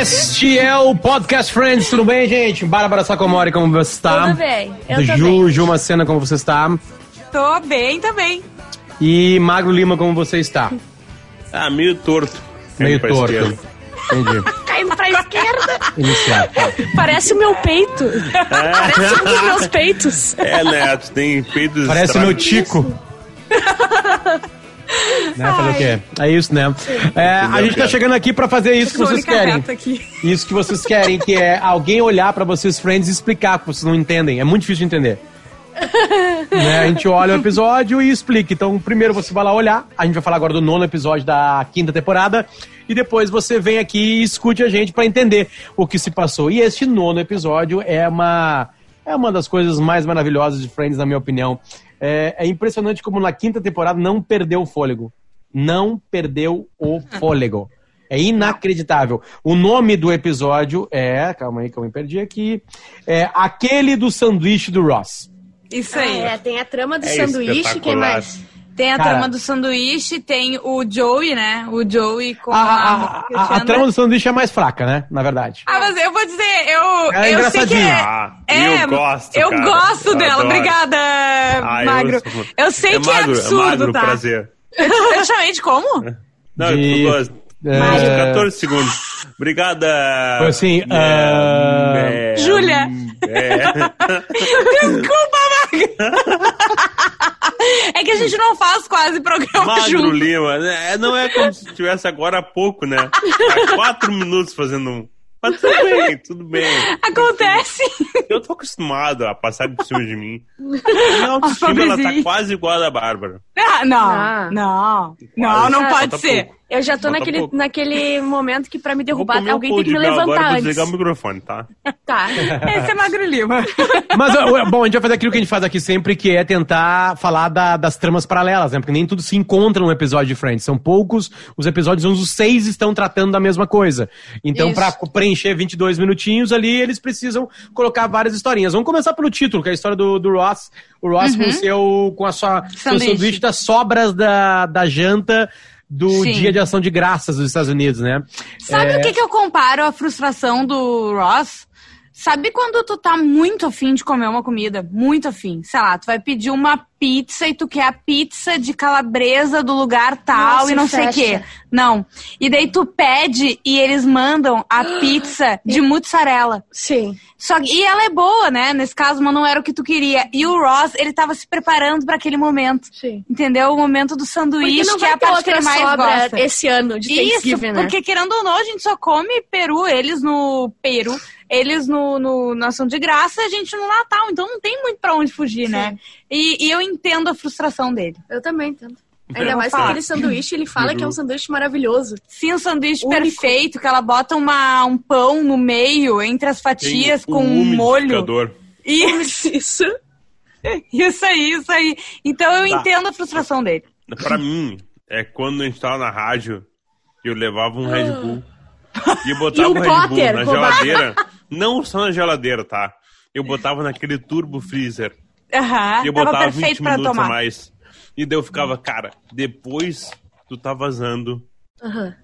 Este é o Podcast Friends, tudo bem, gente? Bárbara Sacomori, como você está? Tudo bem, eu tô Ju. Ju Macena, como você está? Tô bem também. E Magro Lima, como você está? Ah, meio torto. Meio torto. Entendi. Caindo pra esquerda. Iniciar. Parece o meu peito. Parece um dos meus peitos. É, né? Tu tem peitos Parece o meu. Tico. né, fazer o quê? É isso, né? É, a gente tá chegando aqui pra fazer isso que vocês querem. Isso que vocês querem, que é alguém olhar pra vocês, friends, e explicar que vocês não entendem. É muito difícil de entender. Né, A gente olha o episódio e explica. Então, primeiro você vai lá olhar. A gente vai falar agora do nono episódio da quinta temporada. E depois você vem aqui e escute a gente pra entender o que se passou. E este nono episódio é uma, é uma das coisas mais maravilhosas de Friends, na minha opinião. É, é impressionante como na quinta temporada não perdeu o fôlego. Não perdeu o fôlego. É inacreditável. O nome do episódio é. Calma aí que eu me perdi aqui. É aquele do sanduíche do Ross. Isso Ah, aí. é, tem a trama do É sanduíche, quem mais? Tem a Cara. trama do sanduíche, tem o Joey, né? O Joey com A, a. a, a, a trama do sanduíche é mais fraca, né? Na verdade. Ah, mas eu vou dizer, eu, Ela é eu sei que engraçadinha. é. Ah, é, eu gosto, Eu cara. gosto Eu dela. adoro. Obrigada, Ah, eu Magro. sou- Eu, sei é que magro, é absurdo, é magro, tá? prazer. Eu, eu chamei de como? Não, De- eu gosto. É, 14 segundos. Obrigada. Foi assim, ah, é, Júlia. É. Desculpa, Magro. é que a gente não faz quase programa Magro junto. Lima. É, não é como se estivesse agora há pouco, né? Há quatro minutos fazendo um. Mas tudo bem, tudo bem. Acontece. Eu tô acostumado a passar por cima de mim. Minha autoestima, ela tá quase igual a da Bárbara. Ah, não, Ah. não. Não, não pode falta ser. pouco. Eu já tô Falta naquele, pouco. naquele momento que pra me Vou derrubar, um alguém tem que de me levantar agora, vou antes. desligar o microfone, tá? Tá. Esse é Magro Lima. Mas, bom, a gente vai fazer aquilo que a gente faz aqui sempre, que é tentar falar da- das tramas paralelas, né? Porque nem tudo se encontra num episódio de Friends. São poucos os episódios onde os seis estão tratando da mesma coisa. Então, Isso. pra preencher 22 minutinhos ali, eles precisam colocar várias historinhas. Vamos começar pelo título, que é a história do, do Ross. O Ross com, o seu, com a sua seu Sanduíche. sanduíche das sobras da, da janta do Sim. Dia de Ação de Graças dos Estados Unidos, né? Sabe o que, que eu comparo a frustração do Ross? Sabe quando tu tá muito afim de comer uma comida? Muito afim. Sei lá, tu vai pedir uma pizza e tu quer a pizza de calabresa do lugar tal Nossa, e não e sei o fecha. quê. Não. E daí tu pede e eles mandam a pizza de mussarela. Sim. Só que, e ela é boa, né? Nesse caso, mas não era o que tu queria. E o Ross, ele tava se preparando pra aquele momento. Sim. Entendeu? O momento do sanduíche, que é a parte que ele mais gosta. esse ano de Isso, Thanksgiving, né? porque querendo ou não, a gente só come peru, eles no Peru, eles no, no na ação de graça, a gente no Natal, então não tem muito pra onde fugir, né? E, e eu entendo a frustração dele. Eu também entendo. Ainda mais que falar. aquele sanduíche, ele fala que é um sanduíche maravilhoso. Sim, um sanduíche Único. perfeito, que ela bota uma, um pão no meio, entre as fatias, Tem com um um molho. Isso, Isso. isso aí, isso aí. Então eu Tá. entendo a frustração dele. Pra mim, é quando a gente tava na rádio, eu levava um Red Bull e eu botava E um o Red Bull Potter na roubado. geladeira. Não só na geladeira, tá? Eu botava naquele turbo freezer. Aham, E eu tava botava perfeito 20 pra minutos tomar. a mais. E daí eu ficava, cara, depois tu tá vazando. Aham.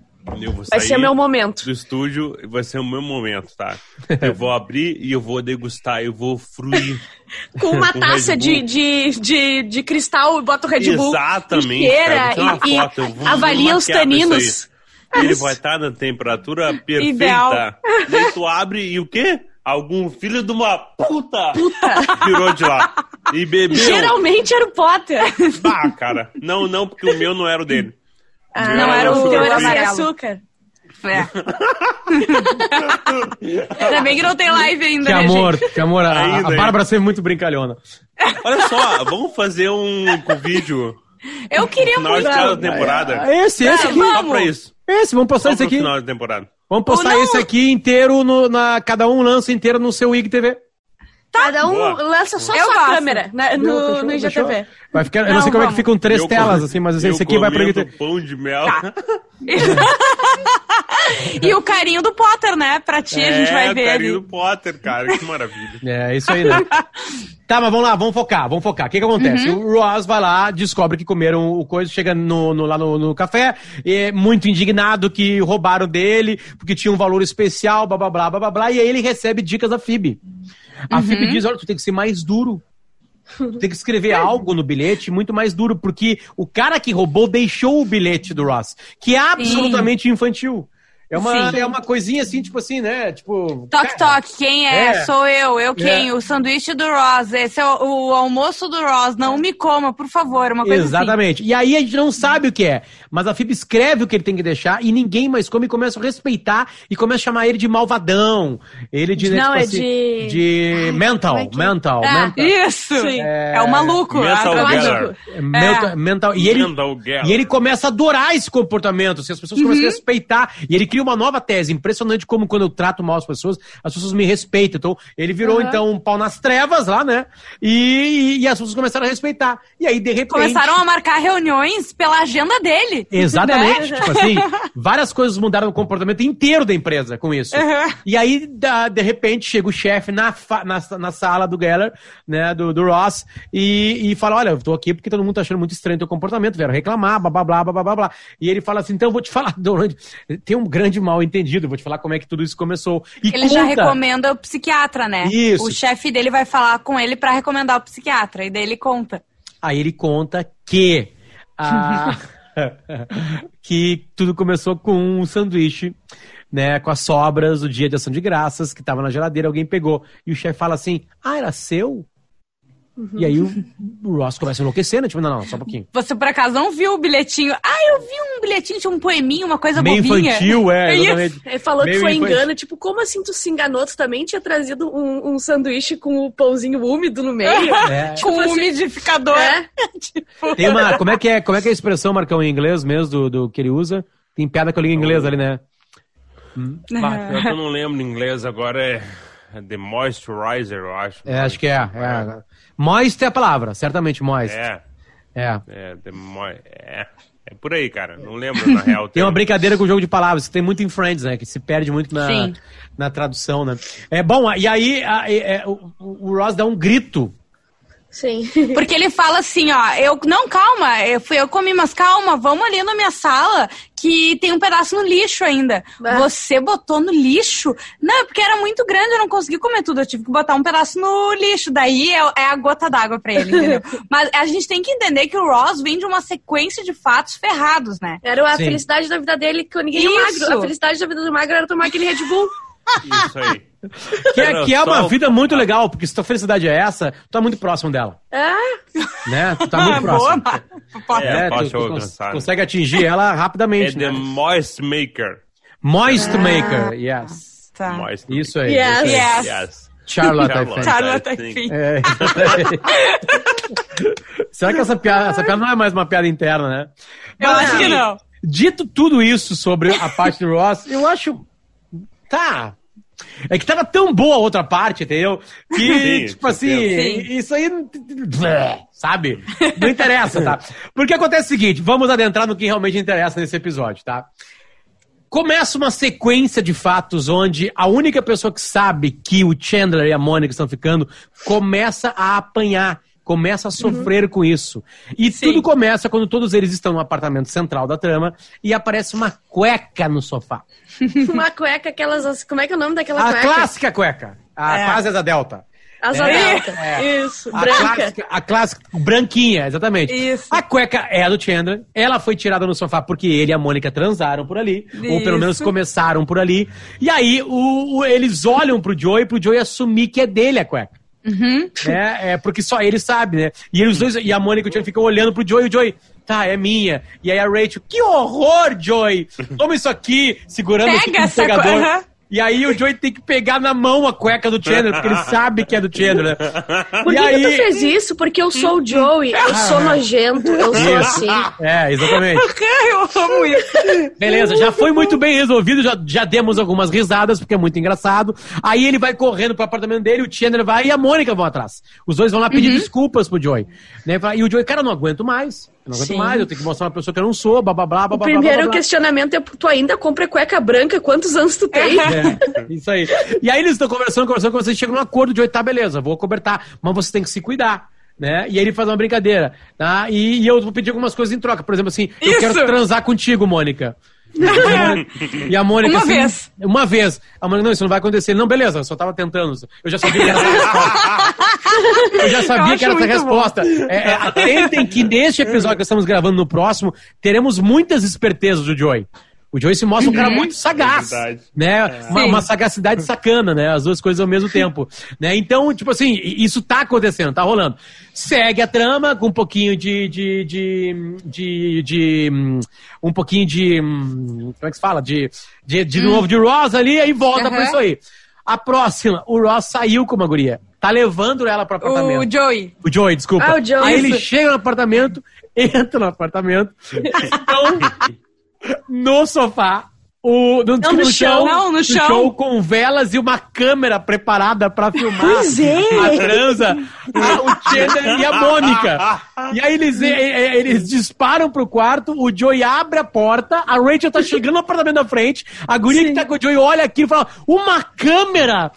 Eu vou Vai ser meu momento. do estúdio vai ser o meu momento, tá? Eu vou abrir e eu vou degustar, eu vou fruir. Com uma Com taça de, de, de, de cristal, bota o Red Bull. Exatamente, cara. E, foto, e avalia os taninos. Ele vai estar na temperatura perfeita. Ideal. Daí tu abre e o quê? Algum filho de uma puta, tirou de lá. E bebeu. Geralmente era o Potter. Bah, cara. Não, não, porque o meu não era o dele. Ah, não era o teu, era sem amarelo. açúcar. É. Ainda bem que não tem live ainda, Que né, amor, gente? que amor. A, Ainda, a? Bárbara sempre muito brincalhona. Olha só, vamos fazer um vídeo Eu queria muito. cada temporada. Esse, esse aqui. Só pra isso. Esse, vamos postar Só esse aqui. final de temporada. Vamos postar esse aqui inteiro, no, na, cada um lança inteiro no seu IGTV. Cada um Boa. lança só Eu sua gosto. câmera né, no, fechou, no fechou. IGTV. Vai ficar, eu não Não, sei como é que vamos. ficam três Eu telas, com- assim, mas esse aqui vai pro comendo pão de mel. E o carinho do né? Pra ti, a gente vai é, ver carinho ali. do Potter, cara. Que maravilha. É, isso aí, né? tá, mas vamos lá, vamos focar, vamos focar. O que que acontece? Uhum. O Ross vai lá, descobre que comeram o coisa, chega no, no- lá no, no café, e é muito indignado que roubaram dele, porque tinha um valor especial, blá, blá, blá, blá, blá, blá, e aí ele recebe dicas da Phoebe. A Uhum. Phoebe diz, olha, tu tem que ser mais duro. Tu tem que escrever algo no bilhete muito mais duro, porque o cara que roubou deixou o bilhete do Ross, que é absolutamente infantil. É uma, Sim. é uma coisinha assim, tipo assim, né? Tipo. Toque, cara, toque, quem é? É. Sou eu, eu quem? É. O sanduíche do Ross, esse é o, o almoço do Ross, não me coma, por favor, uma coisa assim. Exatamente. E aí a gente não sabe o que é. Mas a FIB escreve o que ele tem que deixar e ninguém mais come e começa a respeitar e começa a chamar ele de malvadão. Ele de. né, Não, tipo é assim, de- de mental, como é que- mental, Ah, mental. isso! Sim. É, o maluco. Mental Geller. É, mental, mental. E ele, Mental e ele começa a adorar esse comportamento, assim, as pessoas Uhum. começam a respeitar. E ele cria uma nova tese, impressionante como quando eu trato mal as pessoas, as pessoas me respeitam. Então, ele virou, Uhum. então, um pau nas trevas lá, né? E, e, as pessoas começaram a respeitar. E aí, de repente... Começaram a marcar reuniões pela agenda dele. Exatamente. Né? Tipo assim, várias coisas mudaram o comportamento inteiro da empresa com isso. Uhum. E aí, de repente, chega o chefe na, na, na sala do Geller, né, do, do Ross, e, e fala: Olha, eu tô aqui porque todo mundo tá achando muito estranho o teu comportamento, vieram reclamar, blá, blá, blá, blá, blá, blá. E ele fala assim: Então eu vou te falar, durante- tem um grande mal entendido, vou te falar como é que tudo isso começou. E Ele já conta- recomenda o psiquiatra, né? Isso. O chefe dele vai falar com ele pra recomendar o psiquiatra. E daí ele conta. Aí ele conta que. a- que tudo começou com um sanduíche, né? Com as sobras do dia de ação de graças, que tava na geladeira, alguém pegou. E o chefe fala assim: Ah, era seu? E aí o, o Ross começa a enlouquecer, né? Tipo, não, não, só um pouquinho. Você por acaso não viu o bilhetinho? Ah, eu vi um bilhetinho, tinha um poeminho, uma coisa Meio bobinha. infantil, é, É exatamente. Ele falou Meio que foi infantil. engano, tipo, como assim tu se enganou? Tu também tinha trazido um, um sanduíche com o pãozinho úmido no meio? É. Com um assim, umidificador. É. Tipo, Tem uma. Como é que é, como é, que é a expressão, Marcão, em inglês mesmo, do, do que ele usa? Tem piada que eu ligo em inglês ali, né? Bah, pior que eu não lembro em inglês, agora é The Moisturizer, eu acho. É, acho que é. é. Moist é a palavra, certamente moist. É, É. é, The Mo... é, é por aí, cara. Não lembro, na real. Tem uma brincadeira com o jogo de palavras, que tem muito em Friends, né? Que se perde muito na, Sim. na tradução, né? É bom, e aí a- é- é, o, o Ross dá um grito. Sim. Porque ele fala assim, ó, eu não, calma, eu fui eu comi, mas calma, vamos ali na minha sala que tem um pedaço no lixo ainda. Ah. Você botou no lixo? Não, é porque era muito grande, eu não consegui comer tudo, eu tive que botar um pedaço no lixo. Daí é, é a gota d'água pra ele, entendeu? mas a gente tem que entender que o Ross vem de uma sequência de fatos ferrados, né? Era a Sim. felicidade da vida dele que ninguém é Isso. magro. A felicidade da vida do magro era tomar aquele Red Bull. Isso aí. Que é, que é uma só- vida muito legal, porque se tua felicidade é essa, tu tá muito próximo dela. É. Né? Tu tá muito próximo. Boa. É, É, tu, tu cons- alcançar. consegue atingir ela É rapidamente, The né? Moist Maker. Moist Maker, yes. Tá. Moist Isso aí. Yes. isso aí. Yes. Yes. Charlotte, I Charlotte. think. Charlotte, I think. É. Será que essa piada, essa piada não é mais uma piada interna, né? Eu Mas, acho que não. Dito tudo isso sobre a parte do Ross, eu acho. Tá. É que tava tão boa a outra parte, entendeu? Que, Sim, tipo assim, Sim. isso aí. Sabe? Não interessa, tá? Porque acontece o seguinte: vamos adentrar no que realmente interessa nesse episódio, tá? Começa uma sequência de fatos onde a única pessoa que sabe que o Chandler e a Mônica estão ficando começa a apanhar, começa a sofrer com isso. E Sim. tudo começa quando todos eles estão no apartamento central da trama e aparece uma cueca no sofá. Uma cueca, aquelas. Como é que é o nome daquela A cueca? clássica cueca. A É. quase asa delta. Asa É. delta. É. Isso, A branca. clássica, a clássica branquinha, exatamente. Isso. A cueca é a do Chandler. Ela foi tirada no sofá porque ele e a Mônica transaram por ali. Ou pelo Isso. menos começaram por ali. E aí o, o- eles olham pro Joey pro Joey assumir que é dele a cueca. Uhum. Né? É, porque só ele sabe, né? E eles dois, e a Mônica e o Chandler ficam olhando pro Joey e o Joey. Tá, é minha. E aí a Rachel, que horror, Joey! Toma isso aqui, segurando Pega um pegador. co- Aham. E aí o Joey tem que pegar na mão a cueca do Chandler, porque ele sabe que é do Chandler, né? Por e que, aí... que tu fez isso? Porque eu sou o Joey, eu sou nojento, eu sou assim. É, exatamente. Eu amo isso. Beleza, já foi muito bem resolvido, já, já demos algumas risadas, porque é muito engraçado. Aí ele vai correndo pro apartamento dele, o Chandler vai e a Mônica vão atrás. Os dois vão lá pedir desculpas pro Joey. Né? E o Joey, cara, não aguento mais. Eu não aguento Sim. mais, eu tenho que mostrar uma pessoa que eu não sou, blá blá blá blá O blá, primeiro blá, blá, questionamento é: tu ainda compra cueca branca? Quantos anos tu tem? É, isso aí. E aí eles estão conversando, conversando, conversando, e chegam num acordo de oito, tá, beleza, vou cobertar, mas você tem que se cuidar. Né? E aí ele faz uma brincadeira, tá? E, e eu vou pedir algumas coisas em troca. Por exemplo, assim, eu Isso! quero transar contigo, Mônica. E a Mônica, Uma assim, vez. Uma vez. A Mônica, não, isso não vai acontecer. Não, beleza, eu só tava tentando. Eu já sabia que era. Eu já sabia Eu que era essa resposta. É, é, atentem que neste episódio que estamos gravando no próximo, teremos muitas espertezas do Joey. O Joey se mostra um cara muito sagaz, É né? Uma, Sim. uma sagacidade sacana, né? As duas coisas ao mesmo tempo, né? Então, tipo assim, isso tá acontecendo, tá rolando. Segue a trama com um pouquinho de de, de, de, de, hum, um pouquinho de hum, como é que se fala? De de, de novo de Ross ali aí volta pra Aham. isso aí. A próxima, o Ross saiu com uma guria. Tá levando ela pro apartamento. O Joey. O Joey, desculpa. Ah, o Joey. Aí ele chega no apartamento, entra no apartamento, estão no sofá. O, no, desculpa, no chão. Não, no chão. com velas e uma câmera preparada pra filmar Pois é. a transa, a- o Chandler e a Mônica. E aí eles, eles disparam pro quarto, o Joey abre a porta, a Rachel tá chegando no apartamento da frente, a guria que tá com o Joey olha aqui e fala, uma câmera!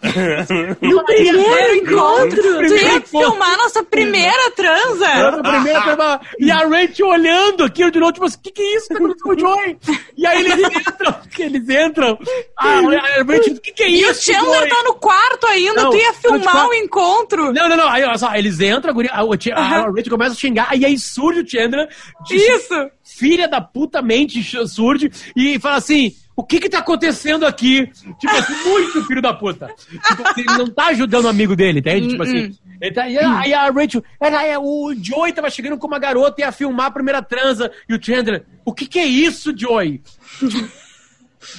No primeiro encontro! Tu ia filmar nossa primeira transa. Era a primeira turma. E a Rachel olhando aquilo de novo, tipo assim, o que, que é isso que tá acontecendo com o Joey? E aí eles entram, que eles entram. A, a Rachel, o que, que é E o isso? Chandler tá no quarto ainda, Não, tu ia te filmar o encontro. Não, não, não. Aí, olha só, eles entram, a, guria, a, o Ch- a Rachel começa a xingar, e aí surge o Chandler, Isso. filha da puta mente surge, e fala assim. O que que tá acontecendo aqui? Tipo assim, muito filho da puta. Tipo assim, ele não tá ajudando o amigo dele, entende? Tipo assim. Ele tá, e aí a Rachel, era, é, o Joey tava chegando com uma garota e ia filmar a primeira transa. E o Chandler, o que que é isso, Joey?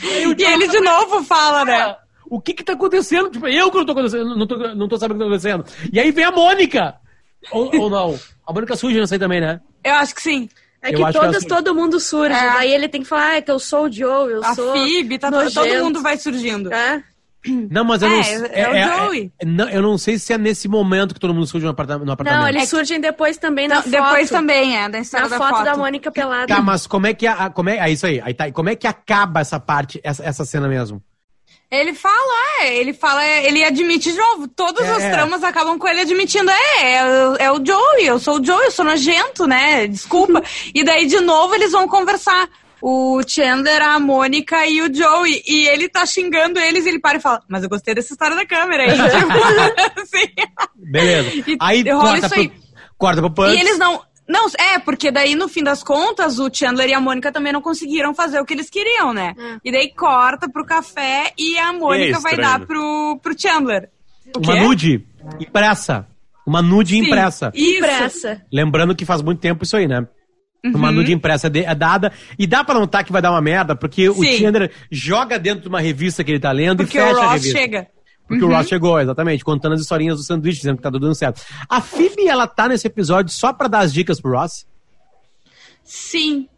Aí E ele de novo fala, né? "Ah, O que que tá acontecendo? Tipo, eu que não tô acontecendo, não tô, não tô sabendo o que tá acontecendo. E aí vem a Mônica! Ou, ou não? A Mônica surge nessa aí também, né? Eu acho que sim. É que acho que todo mundo surge. É. Daí ele tem que falar, ah, é que eu sou o Joe, eu A sou. Phoebe, tá, todo mundo vai surgindo. É. Não, mas eu É, não é o Joey. não, eu não sei se é nesse momento que todo mundo surge no apartamento. No apartamento. Não, eles É surgem depois também na foto. Depois também, é, da história Na da foto, foto. da Mônica pelada. Tá, mas como é que a, a- como é, é isso aí, aí tá, como é que acaba essa parte, essa, essa cena mesmo? Ele fala, é, ele fala, é, ele admite de novo. Todas É. as tramas acabam com ele admitindo, é, é, é o Joey, eu sou o Joey, eu sou nojento, né? Desculpa. e daí, de novo, eles vão conversar. O Chandler, a Mônica e o Joey. E ele tá xingando eles e ele para e fala, mas eu gostei dessa história da câmera aí. tipo, assim. Beleza. E Aí rola corta isso pro, aí. corta pro Punch. E eles não. Não, é, porque daí, no fim das contas, o Chandler e a Mônica também não conseguiram fazer o que eles queriam, né? E daí corta pro café e a Mônica vai estranho. dar pro, pro Chandler. O Uma quê? nude impressa. Uma nude Sim, impressa. Isso. Pressa. Lembrando que faz muito tempo isso aí, né? Uhum. Uma nude impressa de- é dada. E dá pra notar que vai dar uma merda, porque o Sim. Chandler joga dentro de uma revista que ele tá lendo Porque e fecha o a Ross revista. chega. Porque o Ross chegou, exatamente, contando as historinhas do sanduíche, dizendo que tá tudo dando certo. A Phoebe, ela tá nesse episódio só pra dar as dicas pro Ross? Sim.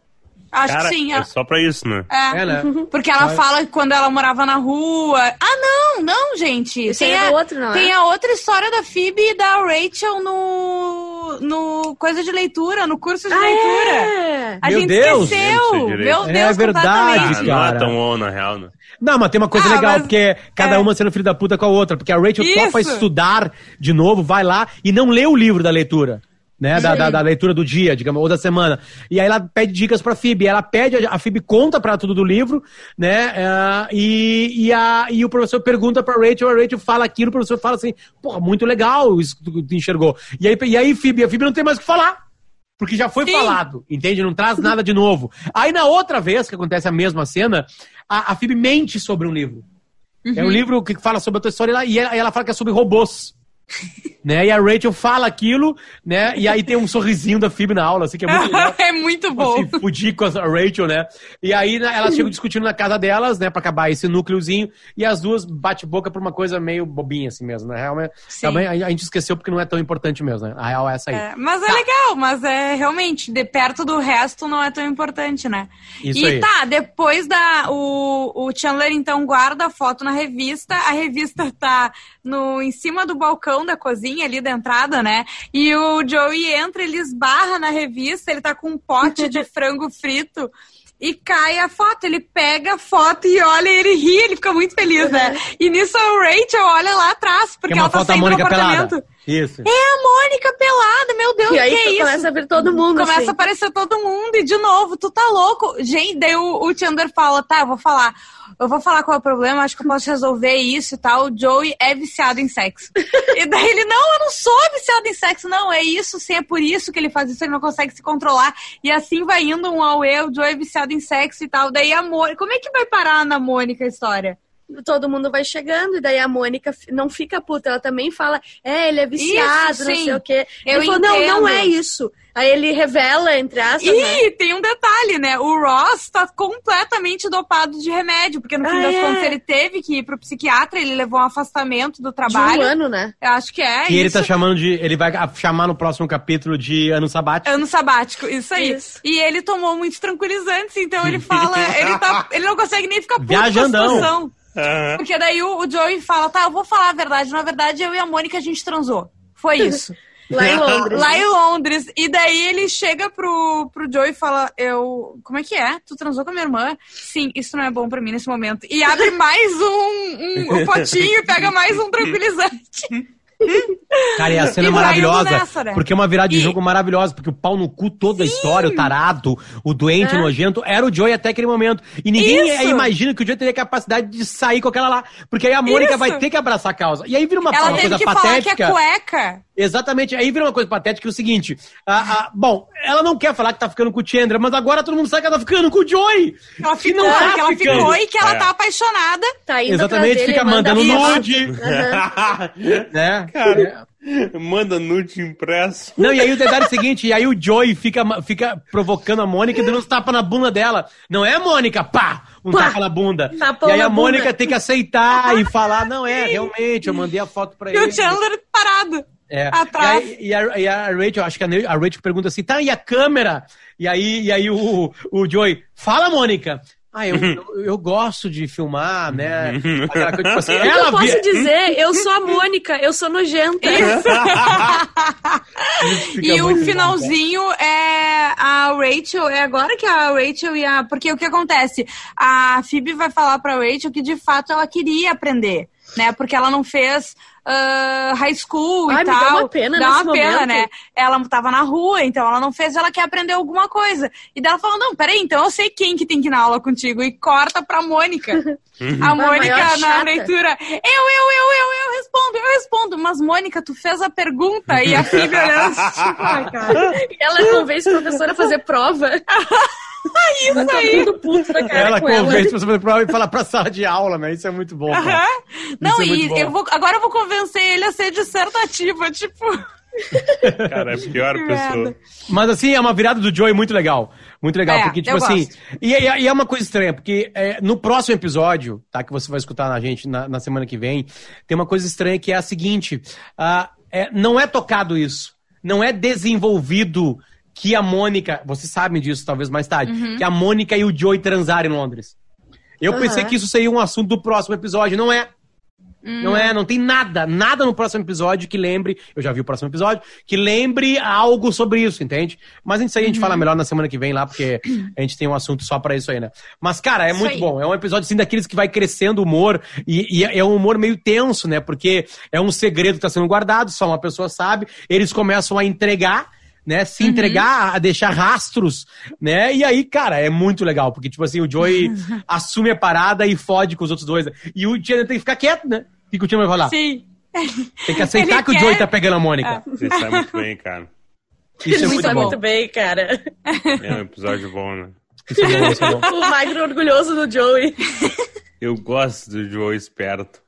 Acho Cara, que sim. é ela- só pra isso, né? É. É, né? Porque ela fala que quando ela morava na rua. Ah, não, não, gente. Esse tem é a, outro, não é? tem a outra história da Phoebe e da Rachel no. no coisa de leitura, no curso de Ah, leitura. é. A Meu gente Deus! Esqueceu. Meu É Deus, verdade, Ah, completamente. não cara. é tão on, na real, né? Não, mas tem uma coisa Ah, legal, mas- porque cada é. uma sendo filho da puta com a outra. Porque a Rachel Isso. topa estudar de novo, vai lá e não lê o livro da leitura. Né, da, da, da leitura do dia, digamos, ou da semana. E aí ela pede dicas pra Phoebe. Ela pede, a Phoebe conta pra tudo do livro, né? eh, e, e, a, e o professor pergunta pra Rachel, a Rachel fala aquilo, o professor fala assim, porra, muito legal isso que tu, enxergou. E aí, e aí Phoebe, a Phoebe não tem mais o que falar. Porque já foi Sim. falado, entende? Não traz nada de novo. Aí na outra vez que acontece a mesma cena, a, a Phoebe mente sobre um livro. É um livro que fala sobre a tua história e e ela, e ela fala que é sobre robôs. Né? E a Rachel fala aquilo, né? E aí tem um sorrisinho da Phoebe na aula, assim, que é muito legal. é muito bom. se fudir com a Rachel, né? E aí né, elas chegam discutindo na casa delas, né, pra acabar esse núcleozinho, e as duas bate boca por uma coisa meio bobinha assim mesmo, né? Realmente, também a gente esqueceu porque não é tão importante mesmo, né? A real é essa aí. É, mas é Tá. legal, mas é realmente, de perto do resto não é tão importante, né? Isso e aí. tá, depois da. O, o Chandler então guarda a foto na revista, a revista tá no, em cima do balcão da cozinha ali da entrada, né? E o Joey entra, ele esbarra na revista, ele tá com um pote de frango frito. E cai a foto, ele pega a foto e olha, e ele ri, ele fica muito feliz, né? E nisso a Rachel olha lá atrás, porque Que é uma ela tá saindo do Mônica apartamento. pelada. Isso. É a Mônica pelada, meu Deus, E aí que é isso? começa a vir todo mundo. Começa assim. a aparecer todo mundo e de novo, tu tá louco. Gente, daí o, o Chandler fala, tá, eu vou falar. Eu vou falar qual é o problema, acho que eu posso resolver isso e tal. O Joey é viciado em sexo. e daí ele, não, eu não sou viciado em sexo, não, é isso, sim, é por isso que ele faz isso, ele não consegue se controlar. E assim vai indo um ao eu, o Joey é viciado em sexo e tal. Daí a Mônica, como é que vai parar na Mônica a história? Todo mundo vai chegando, e daí a Mônica não fica puta, ela também fala, é, ele é viciado, Isso, não sim. sei o quê. Eu ele falou, não, não é isso. Aí ele revela, entre aspas, né? E tem um detalhe, né? O Ross tá completamente dopado de remédio, porque no fim Ah, das é. contas ele teve que ir pro psiquiatra, ele levou um afastamento do De trabalho. um ano, né? Eu acho que é. E ele tá chamando de. Ele vai chamar no próximo capítulo de ano sabático. Ano sabático, isso aí. Isso. E ele tomou muitos tranquilizantes, então ele fala, ele, tá, ele não consegue nem ficar puto com a situação. Aham. Porque daí o, o Joey fala, tá, eu vou falar a verdade. Na verdade, eu e a Mônica a gente transou. Foi isso. Lá em Londres. Lá em Londres. E daí ele chega pro, pro Joey e fala: Eu. Como é que é? Tu transou com a minha irmã? Sim, isso não é bom pra mim nesse momento. E abre mais um, um, um potinho e pega mais um tranquilizante. Cara, e a cena E é maravilhosa. nessa, né? Porque é uma virada de E- jogo maravilhosa. Porque o pau no cu toda a história, o tarado, o doente, É. o nojento, era o Joey até aquele momento. E ninguém Isso. imagina que o Joey teria capacidade de sair com aquela lá. Porque aí a Mônica Isso. vai ter que abraçar a causa. E aí vira uma, Ela uma teve coisa que falar patética. que é cueca. Exatamente. Aí vira uma coisa patética que é o seguinte. a- a- bom, ela não quer falar que tá ficando com o Chandler, mas agora todo mundo sabe que ela tá ficando com o Joey. Ela Que ficou, não tá que ela ficando. ficou e que ela É. tá apaixonada. Tá indo Exatamente, fica manda mandando foto. nude. né? Cara. Manda nude impresso. Não, e aí o detalhe é o seguinte, e aí o Joey fica, fica provocando a Mônica e dando uns tapas na bunda dela. Não é, Mônica? Pá! Um Pá! tapa na bunda. E aí a Mônica bunda. tem que aceitar e falar, não é, realmente, eu mandei a foto pra E ele. o Chandler parado. É. atrás. E, aí, e, a, e a Rachel, acho que a, Rachel pergunta assim, tá, e a câmera? E aí, e aí o, o Joey, fala, Mônica. Ah, eu, eu, eu gosto de filmar, né? Aquela coisa, tipo assim, que ela eu posso via- dizer? Eu sou a Mônica, eu sou nojenta. Isso E o bom, finalzinho é a Rachel, é agora que a Rachel e a. Porque o que acontece? A Phoebe vai falar pra Rachel que de fato ela queria aprender, né? Porque ela não fez ah, high school Ai, e me dá tal. uma pena Dá uma pena, momento. né? Ela tava na rua, então ela não fez, ela quer aprender alguma coisa. E daí ela falou: não, peraí, então eu sei quem que tem que ir na aula contigo. E corta pra Mônica. A Mônica maior na leitura. Eu, eu, eu, eu, eu respondo, eu respondo. Mas, Mônica, tu fez a pergunta e a Phoebe olhando assim, tipo, ai, cara. E ela convence a professora a fazer prova. Isso Tá aí. puto da cara Ela com ela. convence pra você fazer prova e fala pra sala de aula, né? Isso é muito bom. Não, é e bom. eu vou, agora eu vou convencer ele a ser dissertativa, tipo. Cara, é a pior Que pessoa. merda. Mas assim, é uma virada do Joey muito legal. Muito legal, É, porque, tipo assim. E, e- e é uma coisa estranha, porque é, no próximo episódio, tá? Que você vai escutar na gente na, na semana que vem, tem uma coisa estranha que é a seguinte: ah, é, não é tocado isso. Não é desenvolvido que a Mônica. Vocês sabem disso, talvez mais tarde. Uhum. Que a Mônica e o Joey transarem em Londres. Eu Aham. pensei que isso seria um assunto do próximo episódio. Não é. Não é, não tem nada, nada no próximo episódio que lembre, eu já vi o próximo episódio, que lembre algo sobre isso, entende? Mas isso aí a gente Uhum. fala melhor na semana que vem lá, porque a gente tem um assunto só pra isso aí, né? Mas, cara, é Isso muito aí. bom. É um episódio, assim, daqueles que vai crescendo o humor, e, e é um humor meio tenso, né? Porque é um segredo que tá sendo guardado, só uma pessoa sabe, eles começam a entregar, né, se entregar, a deixar rastros, né? E aí, cara, é muito legal, porque, tipo assim, o Joey assume a parada e fode com os outros dois. E o Chandler tem que ficar quieto, né? O que o Chandler vai falar? Sim. Tem que aceitar Ele que o quer- Joey tá pegando a Mônica. Você sabe muito bem, cara. Isso é muito bom. muito bem, cara. É um episódio bom, né? Isso é bom, isso é bom. O magro orgulhoso do Joey. Eu gosto do Joe esperto.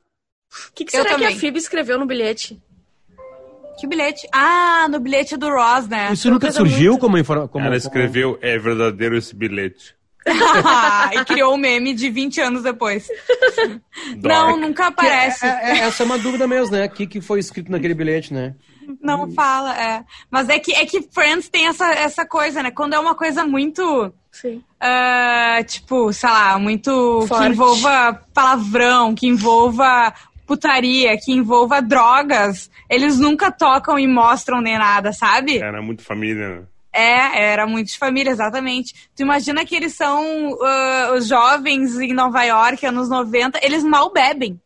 O que, que será que a Phoebe escreveu no bilhete? Que bilhete? Ah, no bilhete do Ross, né? Isso nunca surgiu muito- como informação. Ela escreveu, é verdadeiro esse bilhete. e criou um meme de 20 anos depois. Não, nunca aparece. essa é uma dúvida mesmo, né? O que, que foi escrito naquele bilhete, né? Não fala, é. Mas é que, é que Friends tem essa, essa coisa, né? Quando é uma coisa muito. Sim. ah, tipo, sei lá, muito. Forte. que envolva palavrão, que envolva putaria, que envolva drogas, eles nunca tocam e mostram nem nada, sabe? Era muito família, né? É, era muito de família, exatamente. Tu imagina que eles são os jovens em Nova York, anos 90, eles mal bebem.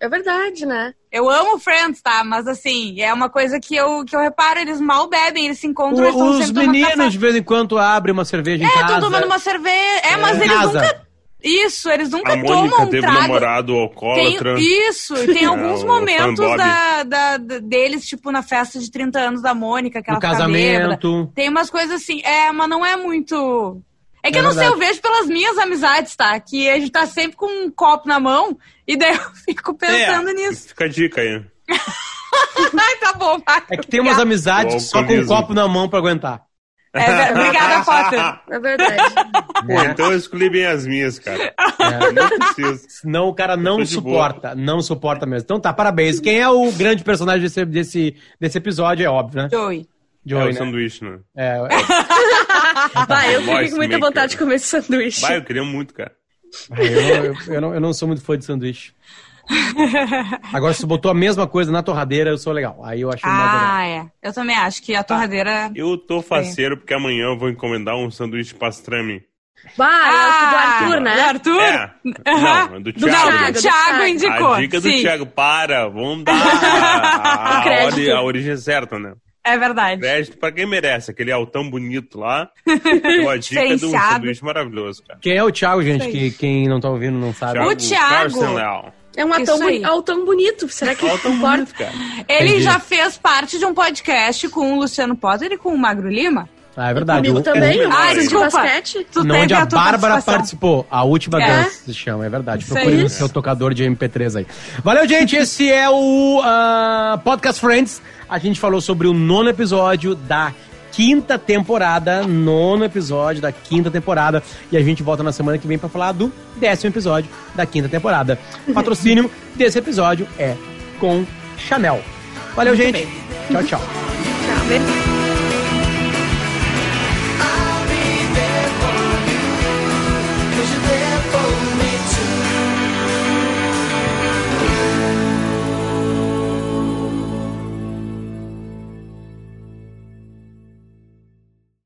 É verdade, né? Eu amo Friends, tá? Mas assim, é uma coisa que eu, que eu reparo, eles mal bebem, eles se encontram, eles estão os meninos, de vez em quando, abrem uma cerveja em É, casa. estão tomando uma cerveja. É, mas Em eles casa. nunca. Isso, eles nunca A Mônica tomam um teve trago. namorado Tem, alcoólatra. isso, e tem É, alguns momentos da, da- da- deles, tipo na festa de 30 anos da Mônica, que No ela fica bêbada. casamento. Tem umas coisas assim, é, mas não é muito. É que É eu não sei, eu vejo pelas minhas amizades, tá? Que a gente tá sempre com um copo na mão, e daí eu fico pensando É, nisso. Fica a dica aí. Ai, tá bom, vai. É que tem umas amizades só com um copo na mão pra aguentar. É, obrigada, Potter. É verdade. Pô, então eu escolhi bem as minhas, cara. É. Não preciso. Senão o cara não suporta. Não suporta mesmo. Então tá, parabéns. Quem é o grande personagem desse, desse, desse episódio é óbvio, né? Joey. É Joey, o né? sanduíche, né? É, é, Vai, eu fiquei com muita maker. vontade de comer esse sanduíche. Vai, eu queria muito, cara. eu, eu, eu não, eu não sou muito fã de sanduíche. Agora, se botou a mesma coisa na torradeira, eu sou legal. Aí eu acho mais legal. Ah, é. Eu também acho que a torradeira. Eu tô faceiro porque amanhã eu vou encomendar um sanduíche pastrame. Vai, é o do Arthur, Do né? Arthur? É. Não, é do Do Thiago. Não, o do Thiago Thiago. indicou. A dica do sim. Thiago, para, vamos dar a, a, ori- a origem certa, né? É verdade. Crédito pra quem merece, aquele altão bonito lá. Deu a dica de um sanduíche maravilhoso, cara. Quem é o Thiago, gente? Isso Que quem não tá ouvindo não sabe. O Thiago. Carson Leal. É um aí. boni altão bonito. Será que Altão importa? bonito, cara. Ele Entendi. já fez parte de um podcast com o Luciano Potter e com o Magro Lima. Ah, é verdade. Comigo O- também, o- ah, Ah, de desculpa. basquete. Tu Não, onde a tua Bárbara participou. A última É. dança se chama, é verdade. Isso Procure no seu tocador de MP3 aí. Valeu, gente. Esse é o ah, Podcast Friends. A gente falou sobre o nono episódio da quinta temporada. Nono episódio da quinta temporada. E a gente volta na semana que vem pra falar do décimo episódio da quinta temporada. O patrocínio desse episódio é com Chanel. Valeu, gente. Tchau, tchau. Tchau, beijo.